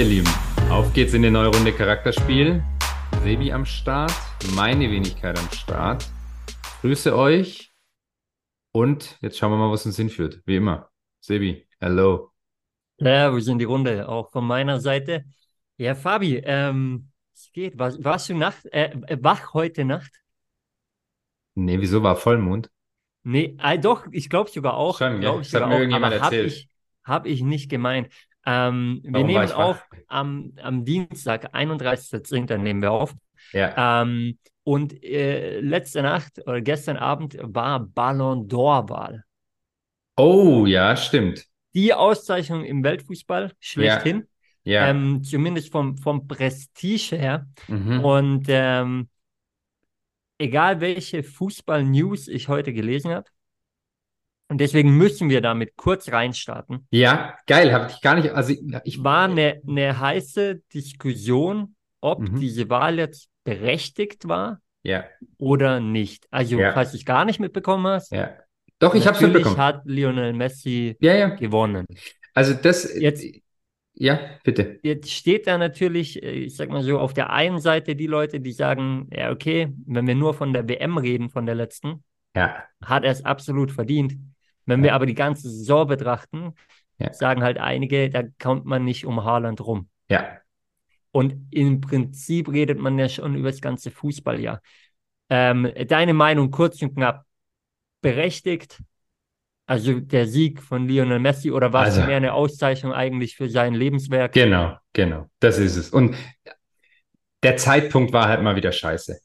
Ihr Lieben, auf geht's in die neue Runde Charakterspiel. Sebi am Start, meine Wenigkeit am Start. Grüße euch und jetzt schauen wir mal, was uns hinführt. Wie immer. Sebi, hello. Ja, wir sind die Runde, auch von meiner Seite. Ja, Fabi, ähm, es geht. War, warst du Nacht, äh, wach heute Nacht? Nee, wieso war Vollmond? Nee, äh, doch, ich glaube sogar auch. Schon, ja. ich Das hat mir auch, irgendjemand erzählt. ich, hab ich nicht gemeint. Ähm, wir nehmen auf am, am Dienstag, 31.10. nehmen wir auf. Ja. Ähm, und äh, letzte Nacht oder gestern Abend war Ballon d'Or-Wahl. Oh, ja, stimmt. Die Auszeichnung im Weltfußball schlechthin, Ja. ähm, zumindest vom, vom Prestige her. Mhm. Und ähm, egal welche Fußball-News ich heute gelesen habe, und deswegen müssen wir damit kurz reinstarten, Ja, geil, habe ich gar nicht. Also ich war eine, eine heiße Diskussion, ob Mhm. diese Wahl jetzt berechtigt war Ja, oder nicht. Also, Ja. falls du es gar nicht mitbekommen hast, ja. Doch, ich habe es natürlich mitbekommen. hat Lionel Messi Ja, ja. gewonnen. Also das. Jetzt- Ja, bitte. Jetzt steht da natürlich, äh, ich sag mal so, auf der einen Seite die Leute, die sagen, ja, okay, wenn wir nur von der WM reden, von der letzten, Ja, hat er es absolut verdient. Wenn wir aber die ganze Saison betrachten, Ja. sagen halt einige, da kommt man nicht um Haaland rum. ja. Und im Prinzip redet man ja schon über das ganze Fußballjahr. Ähm, deine Meinung kurz und knapp berechtigt? Also der Sieg von Lionel Messi oder war es Also- mehr eine Auszeichnung eigentlich für sein Lebenswerk? Genau, genau. Das ist es. Und der Zeitpunkt war halt mal wieder scheiße.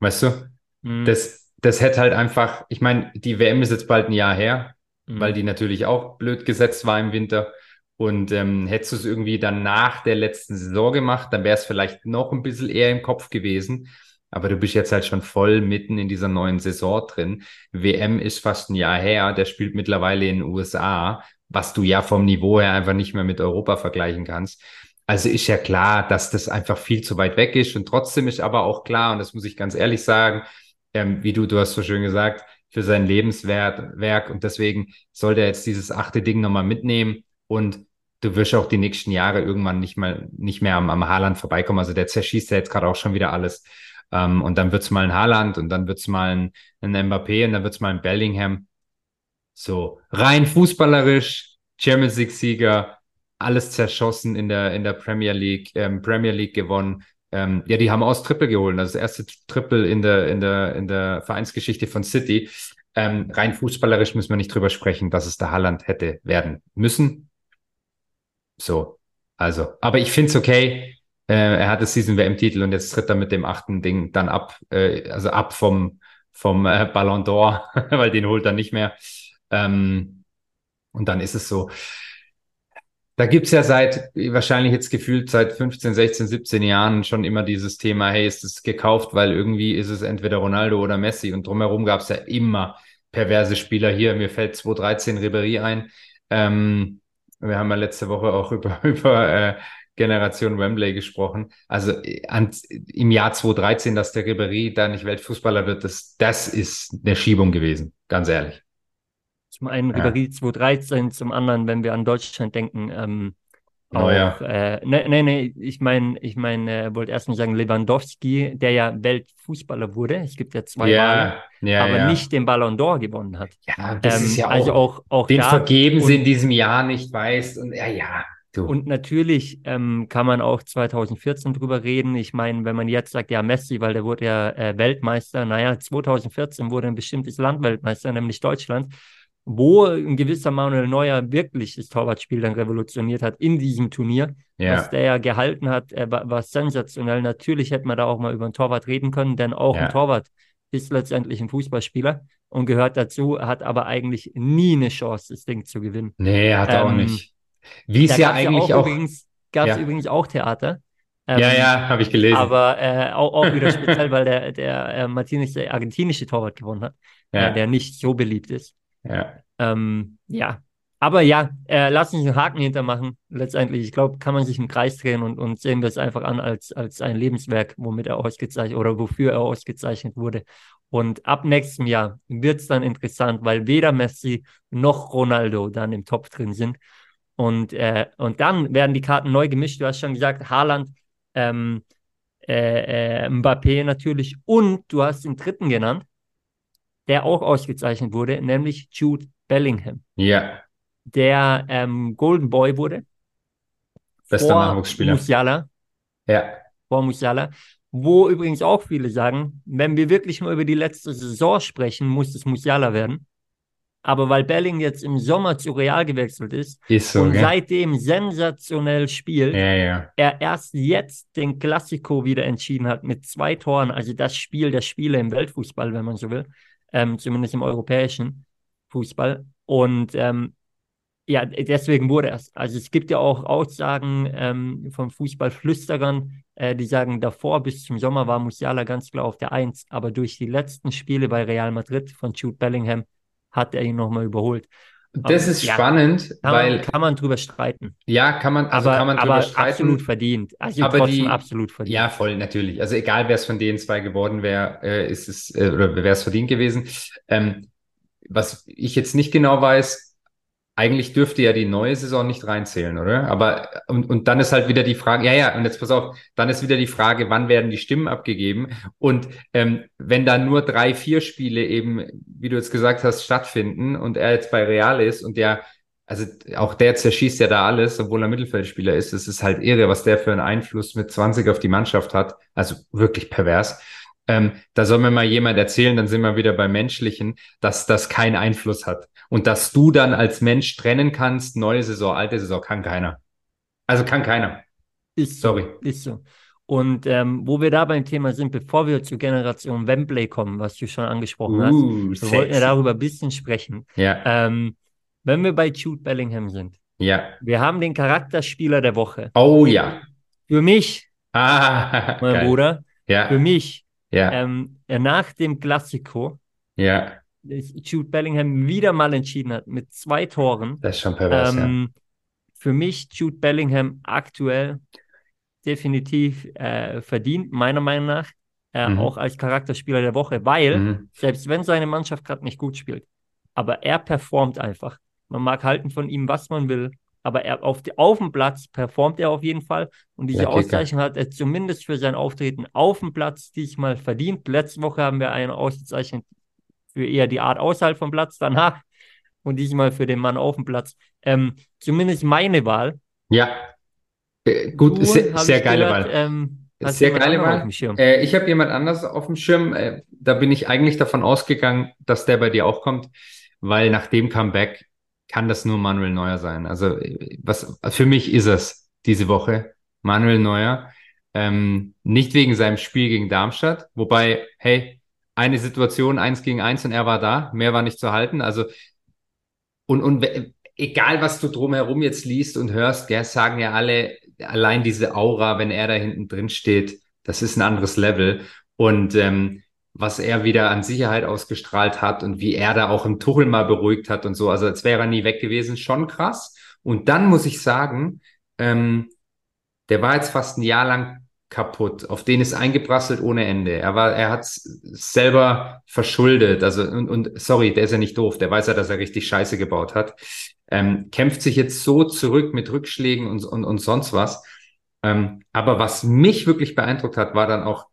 Weißt du? Mhm. Das, das hätte halt einfach, ich meine, die WM ist jetzt bald ein Jahr her, Mhm. weil die natürlich auch blöd gesetzt war im Winter. Und ähm, hättest du es irgendwie dann nach der letzten Saison gemacht, dann wäre es vielleicht noch ein bisschen eher im Kopf gewesen. Aber du bist jetzt halt schon voll mitten in dieser neuen Saison drin. WM ist fast ein Jahr her, der spielt mittlerweile in den USA, was du ja vom Niveau her einfach nicht mehr mit Europa vergleichen kannst. Also ist ja klar, dass das einfach viel zu weit weg ist. Und trotzdem ist aber auch klar, und das muss ich ganz ehrlich sagen, ähm, wie du, du hast so schön gesagt, für sein Lebenswerk Werk. und deswegen soll der jetzt dieses achte Ding nochmal mitnehmen und du wirst auch die nächsten Jahre irgendwann nicht mal nicht mehr am, am Haaland vorbeikommen. Also der zerschießt ja jetzt gerade auch schon wieder alles. Ähm, und dann wird's mal ein Haaland und dann wird's mal ein, ein Mbappé und dann wird's mal ein Bellingham. So rein fußballerisch, Champions League Sieger, alles zerschossen in der in der Premier League, ähm, Premier League gewonnen. Ähm, ja, die haben aus Triple geholt. Also das erste Triple in der, in der, in der Vereinsgeschichte von City. Ähm, rein fußballerisch müssen wir nicht drüber sprechen, dass es der Haaland hätte werden müssen. So, also, aber ich finde es okay. Äh, er hat jetzt diesen WM-Titel und jetzt tritt er mit dem achten Ding dann ab, äh, also ab vom, vom äh, Ballon d'Or, weil den holt er nicht mehr. Ähm, und dann ist es so. Da gibt's ja seit, wahrscheinlich jetzt gefühlt seit 15, 16, 17 Jahren schon immer dieses Thema, hey, ist es gekauft, weil irgendwie ist es entweder Ronaldo oder Messi und drumherum gab's ja immer perverse Spieler hier. Mir fällt 2013 Ribéry ein. Ähm, wir haben ja letzte Woche auch über, über äh, Generation Wembley gesprochen. Also äh, an, im Jahr 2013, dass der Ribéry da nicht Weltfußballer wird, das, das ist eine Schiebung gewesen, ganz ehrlich. Zum einen Ja. Ribéry 2013, zum anderen, wenn wir an Deutschland denken, ähm, Neuer. auch, äh, nee, nee, nee, ich meine, ich meine, äh, wollte erst mal sagen, Lewandowski, der ja Weltfußballer wurde, es gibt ja zwei Wahlen, ja, ja, aber ja. nicht den Ballon d'Or gewonnen hat. Ja, das Ähm, ist ja auch, also auch, auch den da. vergeben sie in diesem Jahr nicht, weißt. Und ja, ja, du. Und natürlich ähm, kann man auch 2014 drüber reden. Ich meine, wenn man jetzt sagt, ja, Messi, weil der wurde ja äh, Weltmeister, naja, 2014 wurde ein bestimmtes Land Weltmeister, nämlich Deutschland, wo ein gewisser Manuel Neuer wirklich das Torwartspiel dann revolutioniert hat in diesem Turnier. ja, Was der ja gehalten hat, war, war sensationell. Natürlich hätte man da auch mal über einen Torwart reden können, denn auch Ja. ein Torwart ist letztendlich ein Fußballspieler und gehört dazu, hat aber eigentlich nie eine Chance, das Ding zu gewinnen. nee, hat er auch Ähm, nicht. Wie es ja eigentlich auch, auch. übrigens, gab's Ja. übrigens auch Theater. Ähm, ja, ja, habe ich gelesen. Aber äh, auch, auch wieder speziell, weil der, der äh, Martinez der argentinische Torwart gewonnen hat, ja, äh, der nicht so beliebt ist. Ja. Ähm, ja, aber ja, äh, lass uns einen Haken hintermachen. Letztendlich, ich glaube, kann man sich im Kreis drehen und, und sehen wir es einfach an als, als ein Lebenswerk, womit er ausgezeichnet oder wofür er ausgezeichnet wurde. Und ab nächstem Jahr wird es dann interessant, weil weder Messi noch Ronaldo dann im Top drin sind. Und, äh, und dann werden die Karten neu gemischt. Du hast schon gesagt, Haaland, ähm, äh, äh, Mbappé natürlich und du hast den dritten genannt, der auch ausgezeichnet wurde, nämlich Jude Bellingham. Ja. Der ähm, Golden Boy wurde. Bester Nachwuchsspieler. Musiala. Ja. Vor Musiala. Wo übrigens auch viele sagen, wenn wir wirklich nur über die letzte Saison sprechen, muss es Musiala werden. Aber weil Belling jetzt im Sommer zu Real gewechselt ist, ist so, und gell? seitdem sensationell spielt, ja, ja. er erst jetzt den Klassiko wieder entschieden hat mit zwei Toren, also das Spiel der Spiele im Weltfußball, wenn man so will, ähm, zumindest im europäischen Fußball. Und ähm, ja, deswegen wurde es. Also es gibt ja auch Aussagen ähm, von Fußballflüsterern, äh, die sagen, davor bis zum Sommer war Musiala ganz klar auf der Eins, aber durch die letzten Spiele bei Real Madrid von Jude Bellingham hat er ihn nochmal überholt. Das ist ja, spannend, kann weil. Man, kann man drüber streiten. Ja, kann man, also aber, kann man drüber aber streiten. absolut verdient. Also aber die, absolut verdient. Ja, voll, natürlich. Also egal, wer es von den zwei geworden wäre, äh, ist es, äh, oder wäre es verdient gewesen. Ähm, was ich jetzt nicht genau weiß, eigentlich dürfte ja die neue Saison nicht reinzählen, oder? Aber und, und dann ist halt wieder die Frage, ja, ja, und jetzt pass auf, dann ist wieder die Frage, wann werden die Stimmen abgegeben? Und ähm, wenn da nur drei, vier Spiele eben, wie du jetzt gesagt hast, stattfinden und er jetzt bei Real ist und der, also auch der zerschießt ja da alles, obwohl er Mittelfeldspieler ist, es ist halt irre, was der für einen Einfluss mit 20 auf die Mannschaft hat. Also wirklich pervers. Ähm, da soll mir mal jemand erzählen, dann sind wir wieder beim Menschlichen, dass das keinen Einfluss hat. Und dass du dann als Mensch trennen kannst, neue Saison, alte Saison, kann keiner. Also kann keiner. Ist so, Sorry. Ist so. Und ähm, wo wir da beim Thema sind, bevor wir zur Generation Wembley kommen, was du schon angesprochen uh, hast, wir wollten ja darüber ein bisschen sprechen. Ja. Ähm, wenn wir bei Jude Bellingham sind. Ja. Wir haben den Charakterspieler der Woche. Oh ja. Für mich, ah, mein geil. Bruder, ja. für mich ja. Ähm, nach dem Klassiko ja. Jude Bellingham wieder mal entschieden hat mit zwei Toren. Das ist schon pervers, ähm, ja. Für mich Jude Bellingham aktuell definitiv äh, verdient, meiner Meinung nach, äh, mhm. auch als Charakterspieler der Woche, weil mhm. selbst wenn seine Mannschaft gerade nicht gut spielt, aber er performt einfach. Man mag halten von ihm, was man will, aber er auf, die, auf dem Platz performt er auf jeden Fall. Und diese Auszeichnung hat er zumindest für sein Auftreten auf dem Platz diesmal verdient. Letzte Woche haben wir eine Auszeichnung für eher die Art außerhalb vom Platz danach und diesmal für den Mann auf dem Platz. Ähm, zumindest meine Wahl. Ja, äh, gut, du, sehr, sehr geile gehört, Wahl. Ähm, sehr geile Wahl. Äh, ich habe jemand anders auf dem Schirm. Äh, da bin ich eigentlich davon ausgegangen, dass der bei dir auch kommt, weil nach dem Comeback kann das nur Manuel Neuer sein. Also was für mich ist es diese Woche Manuel Neuer. Ähm, nicht wegen seinem Spiel gegen Darmstadt, wobei, hey, eine Situation, eins gegen eins und er war da, mehr war nicht zu halten. Also und, und egal, was du drumherum jetzt liest und hörst, gell, sagen ja alle, allein diese Aura, wenn er da hinten drin steht, das ist ein anderes Level. Und ähm, was er wieder an Sicherheit ausgestrahlt hat und wie er da auch im Tuchel mal beruhigt hat und so. Also als wäre er nie weg gewesen, schon krass. Und dann muss ich sagen, ähm, der war jetzt fast ein Jahr lang kaputt. Auf den ist eingeprasselt ohne Ende. Er war, er hat selber verschuldet. Also und, und sorry, der ist ja nicht doof. Der weiß ja, dass er richtig Scheiße gebaut hat. Ähm, kämpft sich jetzt so zurück mit Rückschlägen und und, und sonst was. Ähm, aber was mich wirklich beeindruckt hat, war dann auch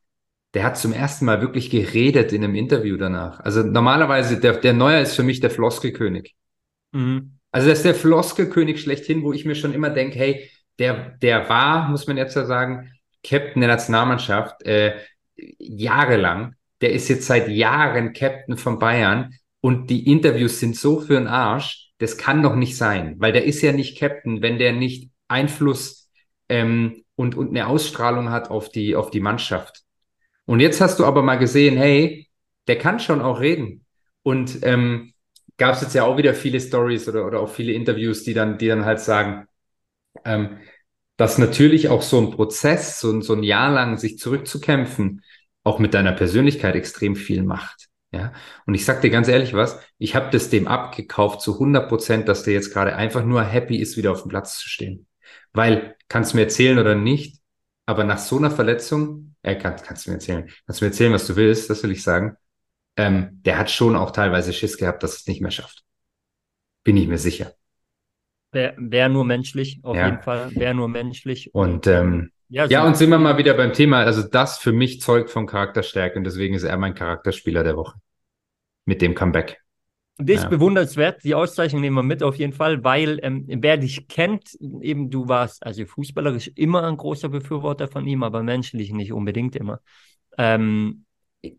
der hat zum ersten Mal wirklich geredet in einem Interview danach. Also normalerweise, der, der Neuer ist für mich der Floskelkönig. Mhm. Also das ist der Floskelkönig schlechthin, wo ich mir schon immer denke, hey, der, der war, muss man jetzt ja sagen, Captain der Nationalmannschaft äh, jahrelang. Der ist jetzt seit Jahren Captain von Bayern und die Interviews sind so für den Arsch. Das kann doch nicht sein, weil der ist ja nicht Captain, wenn der nicht Einfluss ähm, und, und eine Ausstrahlung hat auf die, auf die Mannschaft. Und jetzt hast du aber mal gesehen, hey, der kann schon auch reden. Und ähm, gab es jetzt ja auch wieder viele Stories oder, oder auch viele Interviews, die dann, die dann halt sagen, ähm, dass natürlich auch so ein Prozess, so, so ein Jahr lang sich zurückzukämpfen, auch mit deiner Persönlichkeit extrem viel macht. Ja, und ich sag dir ganz ehrlich was, ich habe das dem abgekauft zu 100 Prozent, dass der jetzt gerade einfach nur happy ist, wieder auf dem Platz zu stehen. Weil, kannst du mir erzählen oder nicht, aber nach so einer Verletzung, äh, kann, kannst du mir erzählen, kannst du mir erzählen, was du willst, das will ich sagen. Ähm, der hat schon auch teilweise Schiss gehabt, dass es nicht mehr schafft. Bin ich mir sicher. Wäre wär nur menschlich, auf Ja. jeden Fall. Wäre nur menschlich. Und ähm, ja, ja, und sind wir mal wieder beim Thema. Also das für mich zeugt von Charakterstärke und deswegen ist er mein Charakterspieler der Woche. Mit dem Comeback. Das ist Ja. bewundernswert. Die Auszeichnung nehmen wir mit auf jeden Fall, weil ähm, wer dich kennt, eben du warst also fußballerisch immer ein großer Befürworter von ihm, aber menschlich nicht unbedingt immer. Ähm,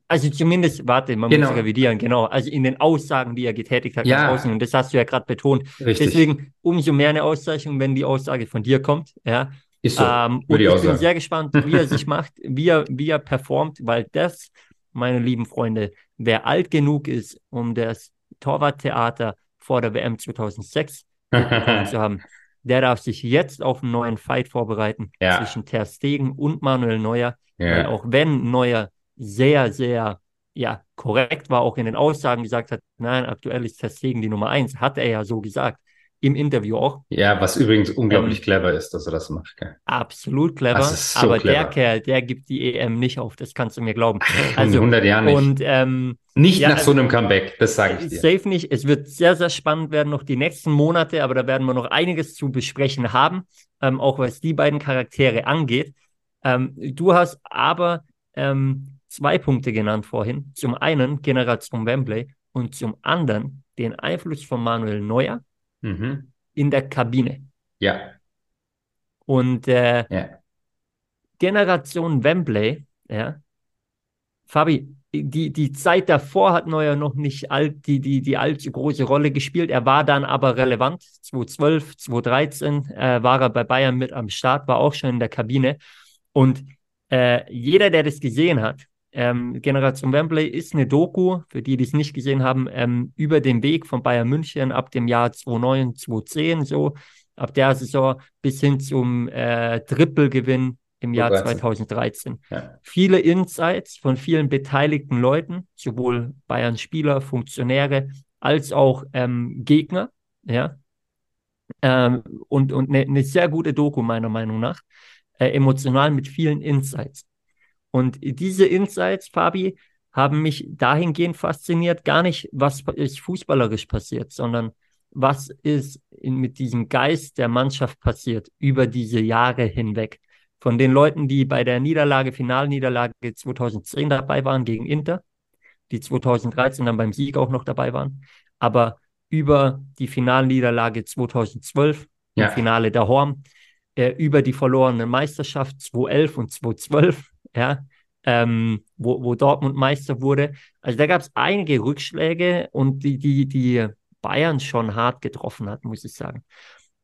also zumindest, warte, man Genau. muss revidieren, genau. Also in den Aussagen, die er getätigt hat, Ja. außen, und das hast du ja gerade betont. Richtig. Deswegen umso mehr eine Auszeichnung, wenn die Aussage von dir kommt. Ja. ist so. Ähm, und ich bin sehr gespannt, wie er sich macht, wie er, wie er performt, weil das, meine lieben Freunde, wer alt genug ist, um das Torwarttheater vor der WM 2006 mitbekommen zu haben, der darf sich jetzt auf einen neuen Fight vorbereiten Ja. zwischen Ter Stegen und Manuel Neuer, ja. auch wenn Neuer sehr, sehr ja, korrekt war, auch in den Aussagen gesagt hat, nein, aktuell ist Ter Stegen die Nummer eins, hat er ja so gesagt, im Interview auch. ja, was übrigens unglaublich Ähm, clever ist, dass er das macht. Gell? Absolut clever, so aber der clever. Kerl, der gibt die EM nicht auf, das kannst du mir glauben. in Also, 100 Jahren nicht. und ähm, nicht ja, nach so also- einem Comeback, das sage ich dir. safe nicht. Es wird sehr, sehr spannend werden, noch die nächsten Monate, aber da werden wir noch einiges zu besprechen haben, ähm, auch was die beiden Charaktere angeht. Ähm, du hast aber ähm, zwei Punkte genannt vorhin. Zum einen Generation Wembley und zum anderen den Einfluss von Manuel Neuer Mhm. in der Kabine. Ja, Und äh, ja. Generation Wembley, ja. Fabi, die, die Zeit davor hat Neuer noch nicht alt, die, die, die allzu große Rolle gespielt. Er war dann aber relevant. 2012, 2013 äh, war er bei Bayern mit am Start, war auch schon in der Kabine. Und äh, jeder, der das gesehen hat, ähm, Generation Wembley ist eine Doku, für die, die es nicht gesehen haben, ähm, über den Weg von Bayern München ab dem Jahr 2009, 2010, so ab der Saison bis hin zum äh, Trippelgewinn im Jahr 2013. 2013. Ja. Viele Insights von vielen beteiligten Leuten, sowohl Bayern-Spieler, Funktionäre als auch ähm, Gegner, ja. Ähm, und und eine ne sehr gute Doku, meiner Meinung nach, äh, emotional mit vielen Insights. Und diese Insights, Fabi, haben mich dahingehend fasziniert, gar nicht, was ist fußballerisch passiert, sondern was ist in, mit diesem Geist der Mannschaft passiert über diese Jahre hinweg. Von den Leuten, die bei der Niederlage, Finalniederlage 2010 dabei waren gegen Inter, die 2013 dann beim Sieg auch noch dabei waren, aber über die Finalniederlage 2012 Ja. im Finale der Horm, äh, über die verlorene Meisterschaft 2011 und 2012, ja, ähm, wo, wo Dortmund Meister wurde. Also da gab es einige Rückschläge und die, die, die Bayern schon hart getroffen hat, muss ich sagen.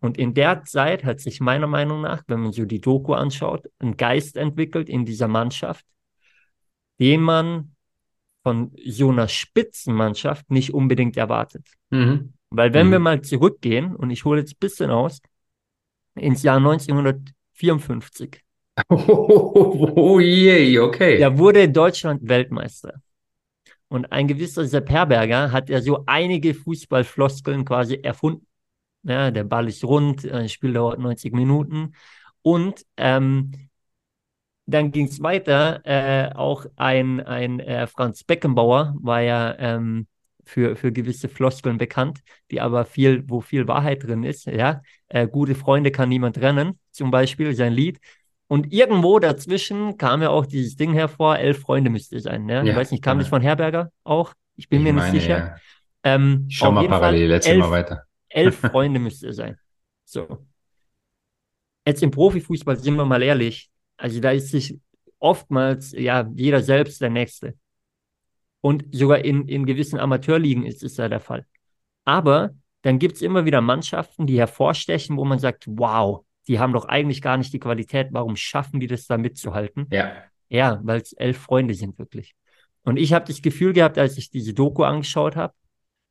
Und in der Zeit hat sich meiner Meinung nach, wenn man so die Doku anschaut, ein Geist entwickelt in dieser Mannschaft, den man von so einer Spitzenmannschaft nicht unbedingt erwartet. Mhm. Weil wenn Mhm. wir mal zurückgehen, und ich hole jetzt ein bisschen aus, ins Jahr 1954, Oh, je, okay. da wurde Deutschland Weltmeister. Und ein gewisser Sepp Herberger hat ja so einige Fußballfloskeln quasi erfunden. Ja, der Ball ist rund, ein Spiel dauert 90 Minuten. Und ähm, dann ging es weiter. Äh, auch ein, ein äh, Franz Beckenbauer war ja ähm, für, für gewisse Floskeln bekannt, die aber viel, wo viel Wahrheit drin ist. Ja, äh, gute Freunde kann niemand trennen, zum Beispiel sein Lied. Und irgendwo dazwischen kam ja auch dieses Ding hervor, elf Freunde müsste es sein. Ne? Ja, ich weiß nicht, kam genau. das von Herberger auch? Ich bin Ich mir nicht meine, sicher. ja. Ähm, Ich schau mal jeden Fall parallel, erzähl elf, mal weiter. elf Freunde müsste es sein. So. Jetzt im Profifußball sind wir mal ehrlich. Also da ist sich oftmals ja jeder selbst der Nächste. Und sogar in, in gewissen Amateurligen ist es ja der Fall. Aber dann gibt es immer wieder Mannschaften, die hervorstechen, wo man sagt, wow, die haben doch eigentlich gar nicht die Qualität. Warum schaffen die das da mitzuhalten? Ja. Ja, weil es elf Freunde sind wirklich. Und ich habe das Gefühl gehabt, als ich diese Doku angeschaut habe,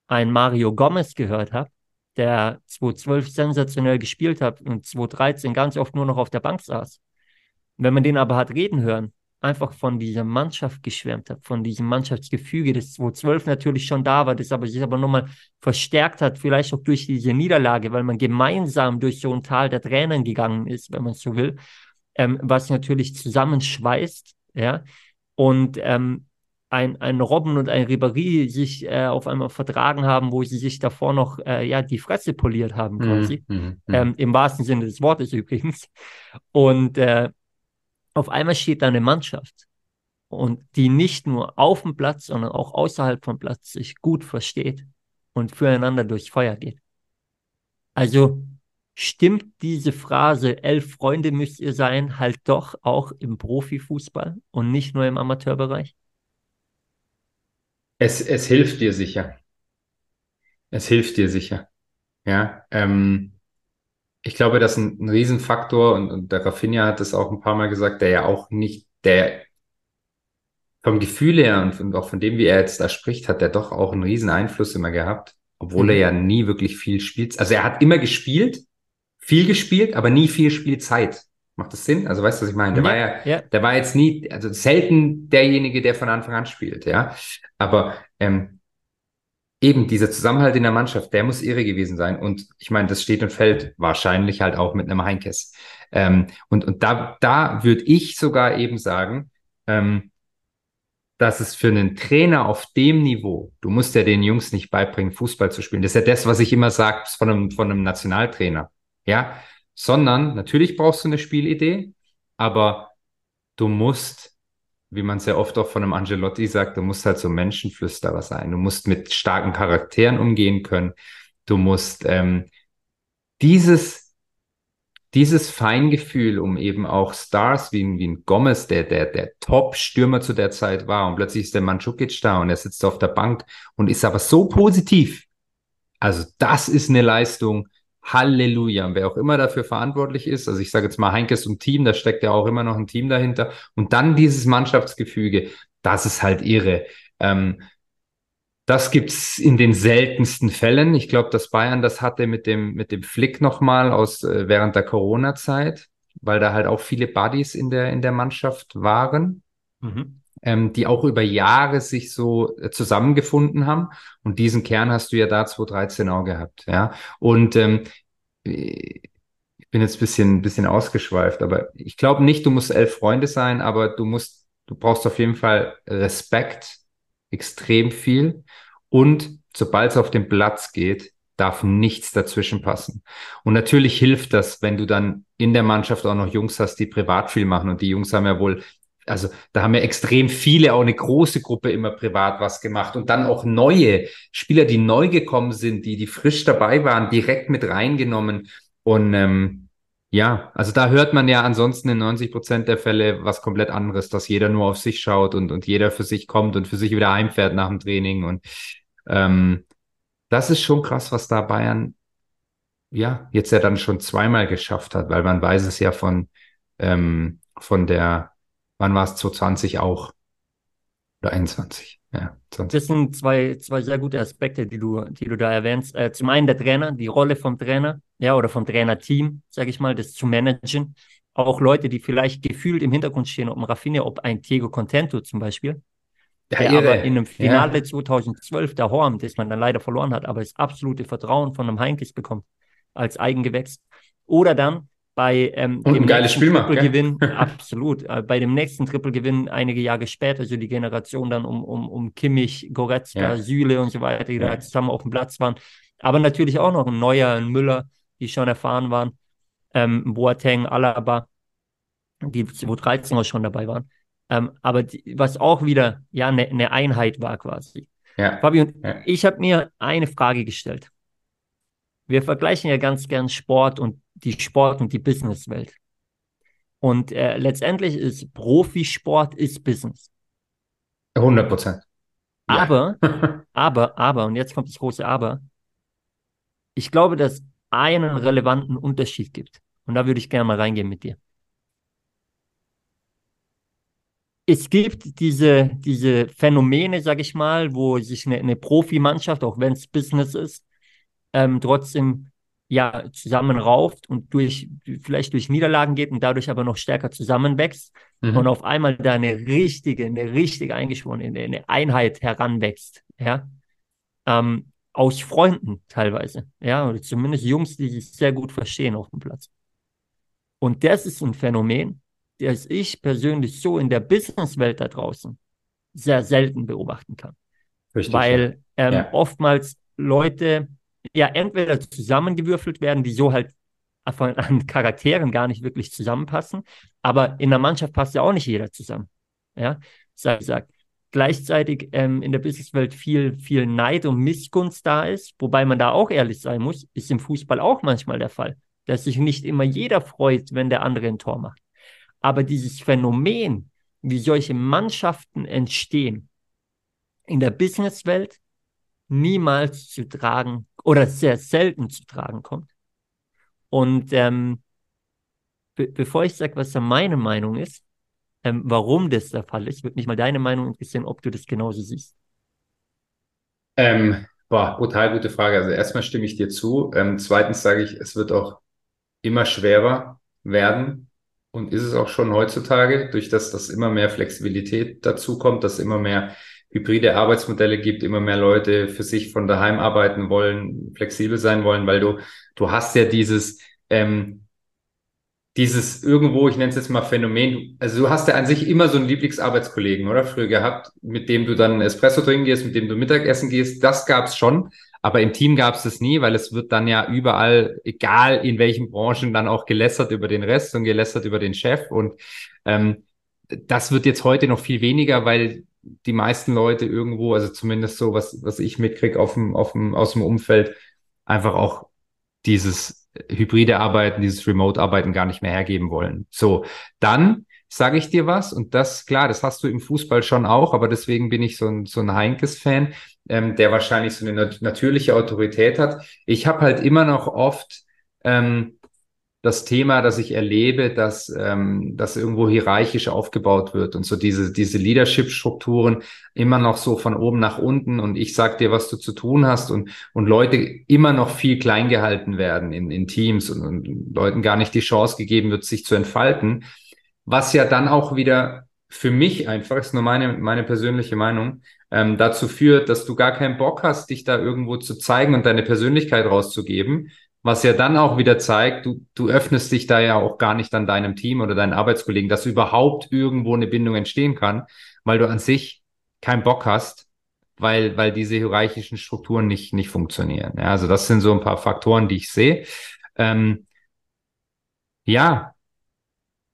ein Mario Gomez gehört habe, der 2012 sensationell gespielt hat und 2013 ganz oft nur noch auf der Bank saß. Wenn man den aber hat reden hören, einfach von dieser Mannschaft geschwärmt hat, von diesem Mannschaftsgefüge, das 2012 natürlich schon da war, das aber sich aber nochmal verstärkt hat, vielleicht auch durch diese Niederlage, weil man gemeinsam durch so ein Tal der Tränen gegangen ist, wenn man so will, ähm, was natürlich zusammenschweißt, ja. Und ähm, ein, ein Robben und ein Ribéry sich äh, auf einmal vertragen haben, wo sie sich davor noch äh, ja, die Fresse poliert haben, mhm, quasi. Mm, mm, mm. Ähm, Im wahrsten Sinne des Wortes übrigens. Und äh, auf einmal steht da eine Mannschaft und die nicht nur auf dem Platz, sondern auch außerhalb vom Platz sich gut versteht und füreinander durchs Feuer geht. Also stimmt diese Phrase, elf Freunde müsst ihr sein, halt doch auch im Profifußball und nicht nur im Amateurbereich? Es, es hilft dir sicher. Es hilft dir sicher. Ja, ähm, ich glaube, das ist ein, ein Riesenfaktor und, und der Raffinia hat es auch ein paar Mal gesagt, der ja auch nicht, der vom Gefühl her und, und auch von dem, wie er jetzt da spricht, hat er doch auch einen riesen Einfluss immer gehabt, obwohl mhm. er ja nie wirklich viel spielt. Also er hat immer gespielt, viel gespielt, aber nie viel Spielzeit. Macht das Sinn? Also weißt du, was ich meine? Der ja, war ja, ja, der war jetzt nie, also selten derjenige, der von Anfang an spielt, ja. Aber ähm, eben dieser Zusammenhalt in der Mannschaft, der muss irre gewesen sein. Und ich meine, das steht und fällt wahrscheinlich halt auch mit einem Heinkes. Ähm, und und da, da würde ich sogar eben sagen, ähm, dass es für einen Trainer auf dem Niveau, du musst ja den Jungs nicht beibringen, Fußball zu spielen. Das ist ja das, was ich immer sage von einem, von einem Nationaltrainer. Ja, sondern natürlich brauchst du eine Spielidee, aber du musst, wie man sehr oft auch von einem Angelotti sagt, du musst halt so Menschenflüsterer sein. Du musst mit starken Charakteren umgehen können. Du musst ähm, dieses dieses Feingefühl, um eben auch Stars wie, wie ein Gomez, der, der, der Top-Stürmer zu der Zeit war, und plötzlich ist der Mandzukic da und er sitzt auf der Bank und ist aber so positiv. Also das ist eine Leistung, Halleluja. Wer auch immer dafür verantwortlich ist, also ich sage jetzt mal Heinkes und Team, da steckt ja auch immer noch ein Team dahinter. Und dann dieses Mannschaftsgefüge, das ist halt irre. Ähm, das gibt's in den seltensten Fällen. Ich glaube, dass Bayern das hatte mit dem, mit dem Flick nochmal aus äh, während der Corona-Zeit, weil da halt auch viele Buddies in der, in der Mannschaft waren. Mhm ähm, die auch über Jahre sich so äh, zusammengefunden haben. Und diesen Kern hast du ja da 2013 auch gehabt, ja. Und ähm, ich bin jetzt ein bisschen, bisschen ausgeschweift, aber ich glaube nicht, du musst elf Freunde sein, aber du musst, du brauchst auf jeden Fall Respekt, extrem viel. Und sobald es auf den Platz geht, darf nichts dazwischen passen. Und natürlich hilft das, wenn du dann in der Mannschaft auch noch Jungs hast, die privat viel machen. Und die Jungs haben ja wohl also da haben ja extrem viele, auch eine große Gruppe immer privat was gemacht und dann auch neue Spieler, die neu gekommen sind, die, die frisch dabei waren, direkt mit reingenommen. Und ähm, ja, also da hört man ja ansonsten in 90 Prozent der Fälle was komplett anderes, dass jeder nur auf sich schaut und, und jeder für sich kommt und für sich wieder heimfährt nach dem Training. Und ähm, das ist schon krass, was da Bayern ja jetzt ja dann schon zweimal geschafft hat, weil man weiß es ja von, ähm, von der Wann war es 2020 auch? Oder 21? Ja, 20. Das sind zwei, zwei sehr gute Aspekte, die du, die du da erwähnst. Äh, zum einen der Trainer, die Rolle vom Trainer, ja, oder vom Trainerteam, sage ich mal, das zu managen. Auch Leute, die vielleicht gefühlt im Hintergrund stehen, ob ein Raffine, ob ein Diego Contento zum Beispiel. Ja, der irre. aber in einem Finale ja. 2012, der Horn, das man dann leider verloren hat, aber das absolute Vertrauen von einem Heinkes bekommt als Eigengewächs. Oder dann bei ähm, dem nächsten Triple-Gewinn, absolut, äh, bei dem nächsten Triple-Gewinn einige Jahre später, also die Generation dann um, um, um Kimmich, Goretzka, ja. Süle und so weiter, die ja. da zusammen auf dem Platz waren. Aber natürlich auch noch ein Neuer, ein Müller, die schon erfahren waren, ähm, Boateng, Alaba, die 2013 auch schon dabei waren. Ähm, aber die, was auch wieder ja eine ne Einheit war quasi. Ja. Fabian, ja. ich habe mir eine Frage gestellt. Wir vergleichen ja ganz gern Sport und die Sport- und die Businesswelt. Und äh, letztendlich ist Profisport ist Business. 100 Prozent. Ja. Aber, aber, aber, und jetzt kommt das große Aber. Ich glaube, dass es einen relevanten Unterschied gibt. Und da würde ich gerne mal reingehen mit dir. Es gibt diese, diese Phänomene, sage ich mal, wo sich eine, eine Profimannschaft, auch wenn es Business ist, ähm, trotzdem ja zusammenrauft und durch vielleicht durch Niederlagen geht und dadurch aber noch stärker zusammenwächst mhm. und auf einmal da eine richtige, eine richtige eingeschworene eine Einheit heranwächst, ja. Ähm, aus Freunden teilweise, ja, oder zumindest Jungs, die sich sehr gut verstehen auf dem Platz. Und das ist ein Phänomen, das ich persönlich so in der Businesswelt da draußen sehr selten beobachten kann. Richtig, Weil ähm, ja. oftmals Leute ja entweder zusammengewürfelt werden, die so halt von an Charakteren gar nicht wirklich zusammenpassen, aber in der Mannschaft passt ja auch nicht jeder zusammen. Ja, sag, sag. Gleichzeitig ähm, in der Businesswelt viel, viel Neid und Missgunst da ist, wobei man da auch ehrlich sein muss, ist im Fußball auch manchmal der Fall, dass sich nicht immer jeder freut, wenn der andere ein Tor macht. Aber dieses Phänomen, wie solche Mannschaften entstehen, in der Businesswelt niemals zu tragen oder sehr selten zu tragen kommt. Und ähm, be bevor ich sage, was da meine Meinung ist, ähm, warum das der Fall ist, würde mich mal deine Meinung interessieren, ob du das genauso siehst. Ähm, boah, brutal gute Frage. Also erstmal stimme ich dir zu. Ähm, zweitens sage ich, es wird auch immer schwerer werden und ist es auch schon heutzutage, durch das, dass immer mehr Flexibilität dazu kommt, dass immer mehr hybride Arbeitsmodelle gibt, immer mehr Leute für sich von daheim arbeiten wollen, flexibel sein wollen, weil du, du hast ja dieses, ähm, dieses irgendwo, ich nenne es jetzt mal Phänomen, also du hast ja an sich immer so einen Lieblingsarbeitskollegen, oder? Früher gehabt, mit dem du dann Espresso trinken gehst, mit dem du Mittagessen gehst, das gab's schon. Aber im Team gab's das nie, weil es wird dann ja überall, egal in welchen Branchen, dann auch gelästert über den Rest und gelästert über den Chef. Und ähm, das wird jetzt heute noch viel weniger, weil die meisten Leute irgendwo, also zumindest so, was, was ich mitkriege auf dem, auf dem, aus dem Umfeld, einfach auch dieses hybride Arbeiten, dieses Remote-Arbeiten gar nicht mehr hergeben wollen. So, dann sage ich dir was und das, klar, das hast du im Fußball schon auch, aber deswegen bin ich so ein, so ein Heinkes-Fan, ähm, der wahrscheinlich so eine nat natürliche Autorität hat. Ich habe halt immer noch oft ähm, das Thema, dass ich erlebe, dass ähm, das irgendwo hierarchisch aufgebaut wird und so diese diese Leadership-Strukturen immer noch so von oben nach unten und ich sag dir, was du zu tun hast und und Leute immer noch viel klein gehalten werden in, in Teams und, und Leuten gar nicht die Chance gegeben wird, sich zu entfalten, was ja dann auch wieder für mich einfach ist nur meine meine persönliche Meinung ähm, dazu führt, dass du gar keinen Bock hast, dich da irgendwo zu zeigen und deine Persönlichkeit rauszugeben, was ja dann auch wieder zeigt, du, du öffnest dich da ja auch gar nicht an deinem Team oder deinen Arbeitskollegen, dass überhaupt irgendwo eine Bindung entstehen kann, weil du an sich keinen Bock hast, weil, weil diese hierarchischen Strukturen nicht, nicht funktionieren. Ja, also das sind so ein paar Faktoren, die ich sehe. Ähm, ja,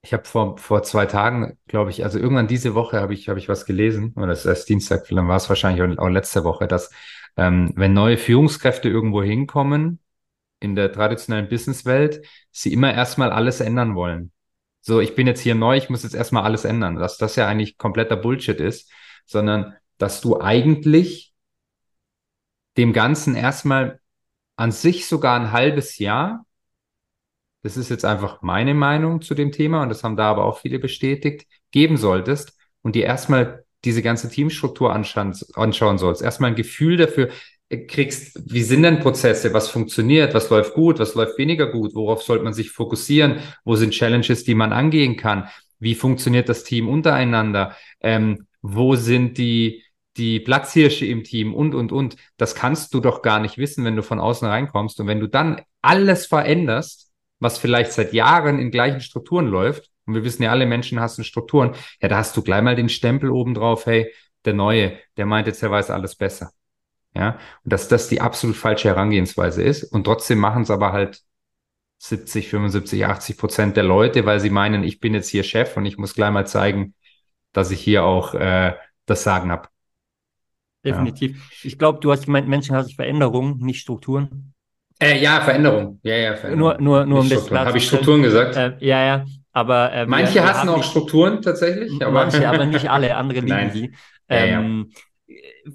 ich habe vor, vor zwei Tagen, glaube ich, also irgendwann diese Woche habe ich, habe ich was gelesen, oder das ist erst Dienstag, dann war es wahrscheinlich auch letzte Woche, dass ähm, wenn neue Führungskräfte irgendwo hinkommen, in der traditionellen Businesswelt sie immer erstmal alles ändern wollen. So, ich bin jetzt hier neu, ich muss jetzt erstmal alles ändern, dass das ja eigentlich kompletter Bullshit ist, sondern dass du eigentlich dem Ganzen erstmal an sich sogar ein halbes Jahr, das ist jetzt einfach meine Meinung zu dem Thema und das haben da aber auch viele bestätigt, geben solltest und dir erstmal diese ganze Teamstruktur anschauen, anschauen sollst. Erstmal ein Gefühl dafür, kriegst, wie sind denn Prozesse, was funktioniert, was läuft gut, was läuft weniger gut, worauf sollte man sich fokussieren, wo sind Challenges, die man angehen kann, wie funktioniert das Team untereinander, ähm, wo sind die, die Platzhirsche im Team? Und, und, und. Das kannst du doch gar nicht wissen, wenn du von außen reinkommst. Und wenn du dann alles veränderst, was vielleicht seit Jahren in gleichen Strukturen läuft, und wir wissen ja, alle Menschen hassen Strukturen, ja, da hast du gleich mal den Stempel oben drauf, hey, der Neue, der meint jetzt, er weiß alles besser. Ja, und dass das die absolut falsche Herangehensweise ist. Und trotzdem machen es aber halt 70, 75, 80 Prozent der Leute, weil sie meinen, ich bin jetzt hier Chef und ich muss gleich mal zeigen, dass ich hier auch äh, das Sagen habe. Definitiv. Ja. Ich glaube, du hast gemeint, Menschen hassen Veränderungen, nicht Strukturen. Äh, ja, Veränderung. Ja, ja, Veränderung. Nur, nur, nur um das klar Habe ich Strukturen gesagt? Äh, ja, ja. Aber äh, manche wir, hassen auch Strukturen tatsächlich. Aber manche, aber nicht alle. Andere lieben sie. Ähm, ja, ja.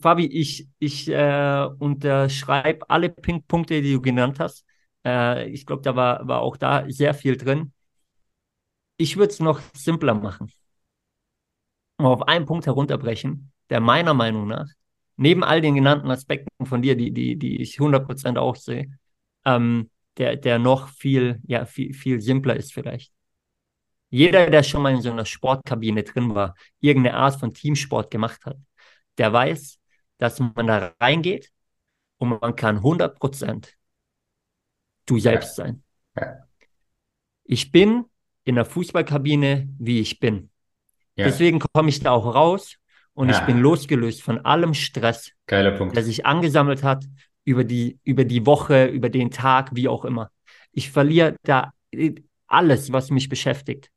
Fabi, ich, ich äh, unterschreibe alle Punkte, die du genannt hast. Äh, ich glaube, da war, war auch da sehr viel drin. Ich würde es noch simpler machen. auf einen Punkt herunterbrechen, der meiner Meinung nach, neben all den genannten Aspekten von dir, die, die, die ich 100% auch sehe, ähm, der, der noch viel, ja, viel, viel simpler ist vielleicht. Jeder, der schon mal in so einer Sportkabine drin war, irgendeine Art von Teamsport gemacht hat, der weiß, dass man da reingeht und man kann 100% du selbst sein. Ich bin in der Fußballkabine, wie ich bin. Ja. Deswegen komme ich da auch raus und ja. ich bin losgelöst von allem Stress, der sich angesammelt hat über die, über die Woche, über den Tag, wie auch immer. Ich verliere da alles, was mich beschäftigt,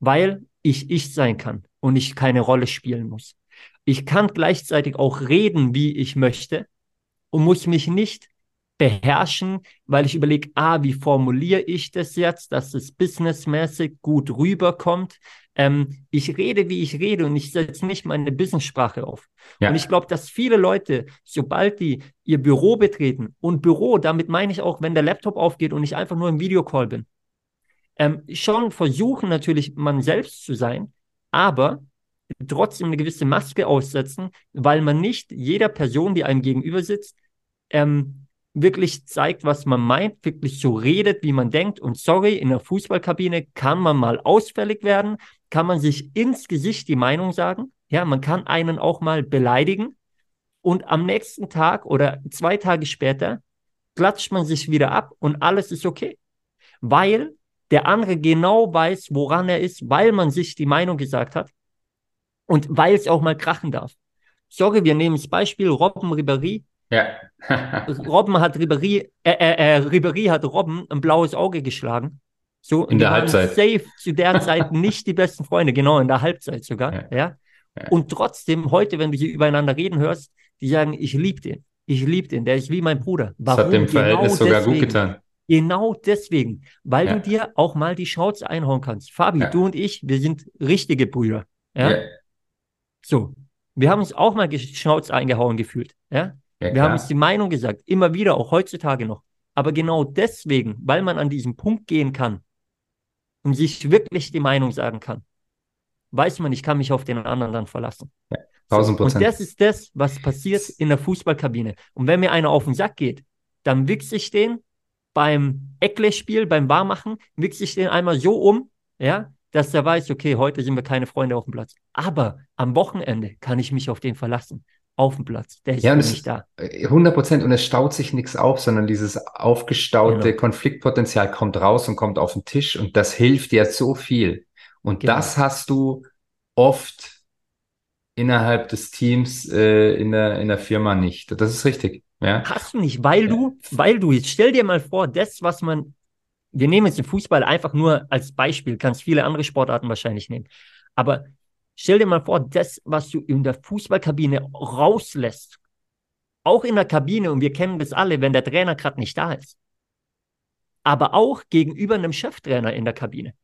weil ich ich sein kann und ich keine Rolle spielen muss. Ich kann gleichzeitig auch reden, wie ich möchte und muss mich nicht beherrschen, weil ich überlege, ah, wie formuliere ich das jetzt, dass es businessmäßig gut rüberkommt. Ähm, ich rede, wie ich rede und ich setze nicht meine Business-Sprache auf. Ja. Und ich glaube, dass viele Leute, sobald die ihr Büro betreten und Büro, damit meine ich auch, wenn der Laptop aufgeht und ich einfach nur im Videocall bin, ähm, schon versuchen natürlich, man selbst zu sein, aber trotzdem eine gewisse Maske aussetzen, weil man nicht jeder Person, die einem gegenüber sitzt, ähm, wirklich zeigt, was man meint, wirklich so redet, wie man denkt. Und sorry, in der Fußballkabine kann man mal ausfällig werden, kann man sich ins Gesicht die Meinung sagen. Ja, man kann einen auch mal beleidigen. Und am nächsten Tag oder zwei Tage später klatscht man sich wieder ab und alles ist okay. Weil der andere genau weiß, woran er ist, weil man sich die Meinung gesagt hat und weil es auch mal krachen darf. Sorry, wir nehmen das Beispiel Robben Ribéry. Ja. Robben hat Ribéry, äh, äh, äh, Ribéry hat Robben ein blaues Auge geschlagen. So, in der Halbzeit. Safe zu der Zeit nicht die besten Freunde, genau, in der Halbzeit sogar. Ja. ja. ja. Und trotzdem, heute, wenn du hier übereinander reden hörst, die sagen, ich liebe den. Ich liebe den, der ist wie mein Bruder. Warum? Das hat dem Verhältnis genau sogar deswegen. gut getan. Genau deswegen, weil ja. du dir auch mal die Schnauze einhauen kannst. Fabi, ja. du und ich, wir sind richtige Brüder. Ja? Ja. So, wir haben uns auch mal Schnauze eingehauen gefühlt. Ja? wir haben uns die Meinung gesagt, immer wieder, auch heutzutage noch. Aber genau deswegen, weil man an diesen Punkt gehen kann und sich wirklich die Meinung sagen kann, weiß man, ich kann mich auf den anderen dann verlassen. Ja, 1000 Prozent. und das ist das, was passiert in der Fußballkabine. Und wenn mir einer auf den Sack geht, dann wichse ich den beim Eckle-Spiel, beim Warmachen, wichse ich den einmal so um, ja, dass er weiß, okay, heute sind wir keine Freunde auf dem Platz. Aber am Wochenende kann ich mich auf den verlassen. Auf dem Platz. Der ist ja, nicht da. 100 äh, Prozent. Und es staut sich nichts auf, sondern dieses aufgestaute genau. Konfliktpotenzial kommt raus und kommt auf den Tisch. Und das hilft dir so viel. Und genau. das hast du oft innerhalb des Teams äh, in, der, in der Firma nicht. Das ist richtig. Ja. Hast du nicht, weil du, weil du, jetzt stell dir mal vor, das, was man, wir nehmen jetzt den Fußball einfach nur als Beispiel, kannst viele andere Sportarten wahrscheinlich nehmen. Aber stell dir mal vor, das, was du in der Fußballkabine rauslässt, auch in der Kabine, und wir kennen das alle, wenn der Trainer gerade nicht da ist, aber auch gegenüber einem Cheftrainer in der Kabine.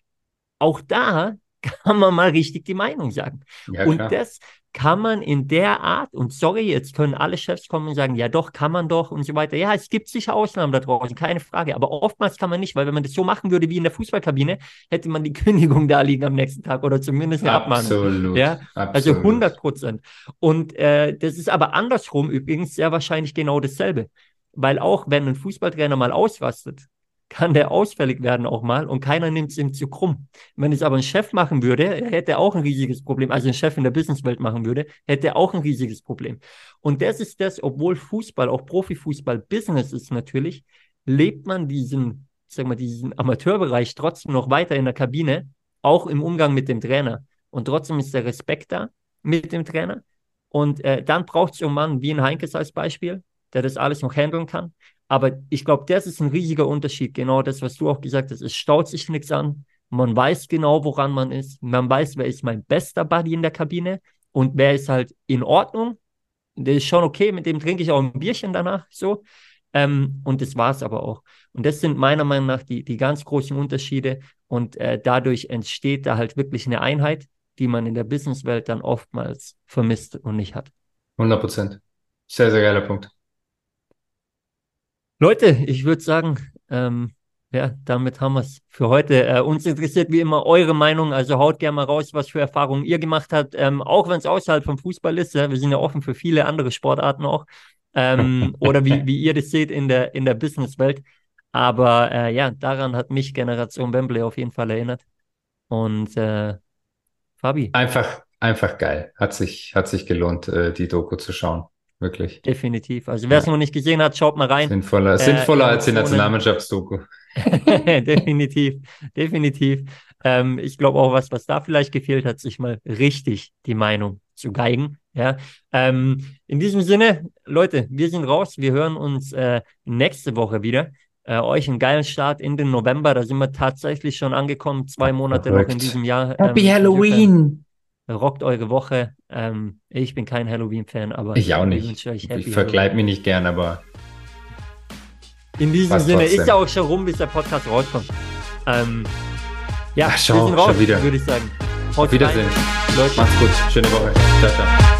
Auch da kann man mal richtig die Meinung sagen. Ja, und das kann man in der Art, und sorry, jetzt können alle Chefs kommen und sagen, ja doch, kann man doch und so weiter. Ja, es gibt sicher Ausnahmen da draußen, keine Frage. Aber oftmals kann man nicht, weil wenn man das so machen würde wie in der Fußballkabine, hätte man die Kündigung da liegen am nächsten Tag oder zumindest eine Abmahnung. Absolut. Ja, also 100 Prozent. Und äh, das ist aber andersrum übrigens sehr wahrscheinlich genau dasselbe. Weil auch wenn ein Fußballtrainer mal ausrastet, kann der ausfällig werden auch mal und keiner nimmt es ihm zu krumm. Wenn es aber ein Chef machen würde, hätte er auch ein riesiges Problem. Also ein Chef in der Businesswelt machen würde, hätte er auch ein riesiges Problem. Und das ist das, obwohl Fußball, auch Profifußball Business ist natürlich, lebt man diesen, sag mal, diesen Amateurbereich trotzdem noch weiter in der Kabine, auch im Umgang mit dem Trainer. Und trotzdem ist der Respekt da mit dem Trainer. Und äh, dann braucht es einen Mann wie ein Heinkes als Beispiel, der das alles noch handeln kann. Aber ich glaube, das ist ein riesiger Unterschied. Genau das, was du auch gesagt hast. Es staut sich nichts an. Man weiß genau, woran man ist. Man weiß, wer ist mein bester Buddy in der Kabine und wer ist halt in Ordnung. Der ist schon okay, mit dem trinke ich auch ein Bierchen danach. So. Ähm, und das war es aber auch. Und das sind meiner Meinung nach die, die ganz großen Unterschiede. Und äh, dadurch entsteht da halt wirklich eine Einheit, die man in der Businesswelt dann oftmals vermisst und nicht hat. 100 Prozent. Sehr, sehr geiler Punkt. Leute, ich würde sagen, ähm, ja, damit haben wir es für heute. Äh, uns interessiert wie immer eure Meinung, also haut gerne mal raus, was für Erfahrungen ihr gemacht habt, ähm, auch wenn es außerhalb vom Fußball ist. Ja, wir sind ja offen für viele andere Sportarten auch. Ähm, oder wie, wie ihr das seht in der, in der Businesswelt. Aber äh, ja, daran hat mich Generation Wembley auf jeden Fall erinnert. Und äh, Fabi. Einfach, einfach geil. Hat sich, hat sich gelohnt, äh, die Doku zu schauen. Wirklich. Definitiv. Also wer es noch nicht gesehen hat, schaut mal rein. Sinnvoller, äh, sinnvoller als die Nationalmannschaftsdoku. definitiv, definitiv. Ähm, ich glaube auch, was, was da vielleicht gefehlt hat, sich mal richtig die Meinung zu geigen. Ja. Ähm, in diesem Sinne, Leute, wir sind raus. Wir hören uns äh, nächste Woche wieder. Äh, euch einen geilen Start in den November. Da sind wir tatsächlich schon angekommen. Zwei Monate Verrückt. noch in diesem Jahr. Happy ähm, Halloween! Rockt eure Woche. Ähm, ich bin kein Halloween-Fan, aber ich auch nicht. Ich, ich verkleide mich nicht gern, aber. In diesem Sinne trotzdem. ist ja auch schon rum, bis der Podcast rauskommt. Ähm, ja, Ach, schau, wir sind raus, wieder. würde ich sagen. Haut Auf Wiedersehen. Leute. Macht's gut. Schöne Woche. Ciao, ciao.